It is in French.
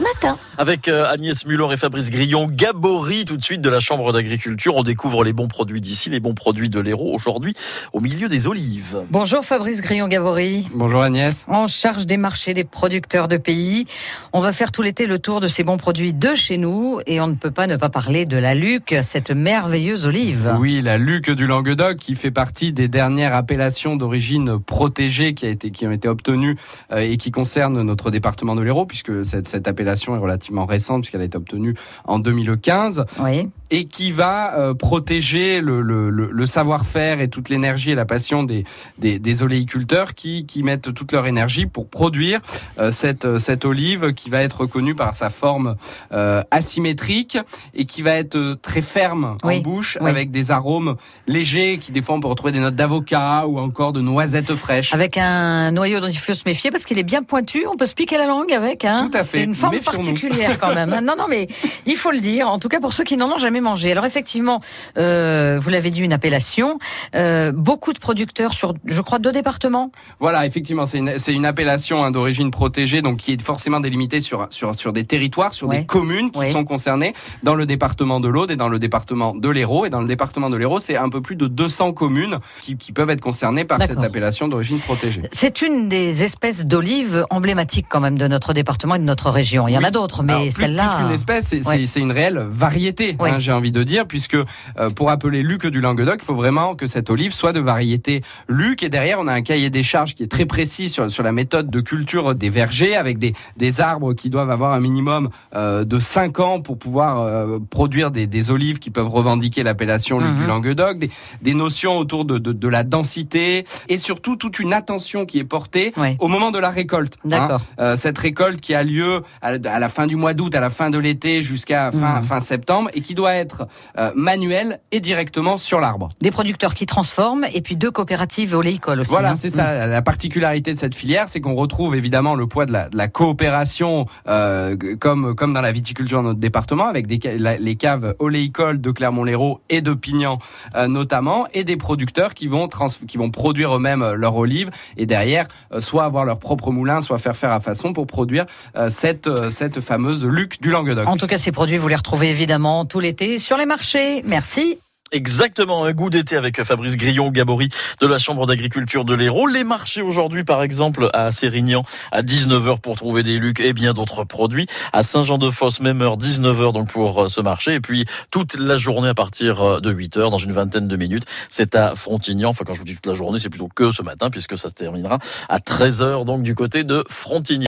matin. Avec euh, Agnès Muller et Fabrice Grillon, Gabory tout de suite de la Chambre d'agriculture. On découvre les bons produits d'ici, les bons produits de l'Hérault aujourd'hui au milieu des olives. Bonjour Fabrice Grillon-Gabory. Bonjour Agnès. En charge des marchés des producteurs de pays. On va faire tout l'été le tour de ces bons produits de chez nous et on ne peut pas ne pas parler de la Luc, cette merveilleuse olive. Oui, la Luc du Languedoc qui fait partie des dernières appellations d'origine protégée qui, a été, qui ont été obtenues euh, et qui concernent notre département de l'Hérault puisque cette, cette appellation est relativement récente puisqu'elle a été obtenue en 2015. Oui. Et qui va euh, protéger le, le, le, le savoir-faire et toute l'énergie et la passion des, des, des oléiculteurs qui, qui, mettent toute leur énergie pour produire euh, cette, cette olive qui va être reconnue par sa forme euh, asymétrique et qui va être très ferme Oui, en bouche oui. avec des arômes légers qui des fois on peut retrouver des notes d'avocat ou encore de noisettes fraîches. Avec un noyau dont il faut se méfier parce qu'il est bien pointu, on peut se piquer la langue avec. Hein Tout à fait. C'est une forme particulière quand même. Non, non, mais il faut le dire. En tout cas pour ceux qui n'en ont jamais Alors effectivement, euh, vous l'avez dit, une appellation. Euh, beaucoup de producteurs sur, je crois, deux départements. Voilà, effectivement, c'est une, une appellation hein, d'origine protégée, donc qui est forcément délimitée sur, sur, sur des territoires, sur Ouais. des communes qui Ouais. sont concernées dans le département de l'Aude et dans le département de l'Hérault. Et dans le département de l'Hérault, c'est un peu plus de 200 communes qui, qui peuvent être concernées par cette appellation d'origine protégée. C'est une des espèces d'olives emblématiques quand même de notre département et de notre région. Il y en Oui. a d'autres, mais Alors, plus, celle-là. plus qu'une espèce, c'est Ouais. une réelle variété, hein, j'ai envie de dire, puisque euh, pour appeler Luc du Languedoc, il faut vraiment que cette olive soit de variété Luc. Et derrière, on a un cahier des charges qui est très précis sur, sur la méthode de culture des vergers, avec des, des arbres qui doivent avoir un minimum euh, de 5 ans pour pouvoir euh, produire des, des olives qui peuvent revendiquer l'appellation Luc Mhm. du Languedoc, des, des notions autour de, de, de la densité, et surtout toute une attention qui est portée au moment de la récolte. hein. D'accord. Cette récolte qui a lieu à, à la fin du mois d'août, à la fin de l'été, jusqu'à fin, Mhm. fin septembre, et qui doit être euh, manuelle et directement sur l'arbre. Des producteurs qui transforment et puis deux coopératives oléicoles aussi. Voilà, hein. c'est ça. La particularité de cette filière, c'est qu'on retrouve évidemment le poids de la, de la coopération, euh, comme comme dans la viticulture dans notre département, avec des, ca- la- les caves oléicoles de Clermont-Lérault et de Pignan euh, notamment, et des producteurs qui vont trans- qui vont produire eux-mêmes leur olive et derrière euh, soit avoir leur propre moulin, soit faire faire à façon pour produire cette cette fameuse Luc du Languedoc. En tout cas, ces produits, vous les retrouvez évidemment tout l'été sur les marchés. Merci. Exactement, un goût d'été avec Fabrice Grillon, Gabory de la Chambre d'agriculture de l'Hérault. Les marchés aujourd'hui, par exemple, à Sérignan, à 19h pour trouver des lucs et bien d'autres produits. À Saint-Jean-de-Fosse, même heure, 19h donc pour euh, ce marché. Et puis, toute la journée à partir euh, de 8h, dans une vingtaine de minutes, c'est à Frontignan. Enfin, quand je vous dis toute la journée, c'est plutôt que ce matin, puisque ça se terminera à 13h, donc du côté de Frontignan.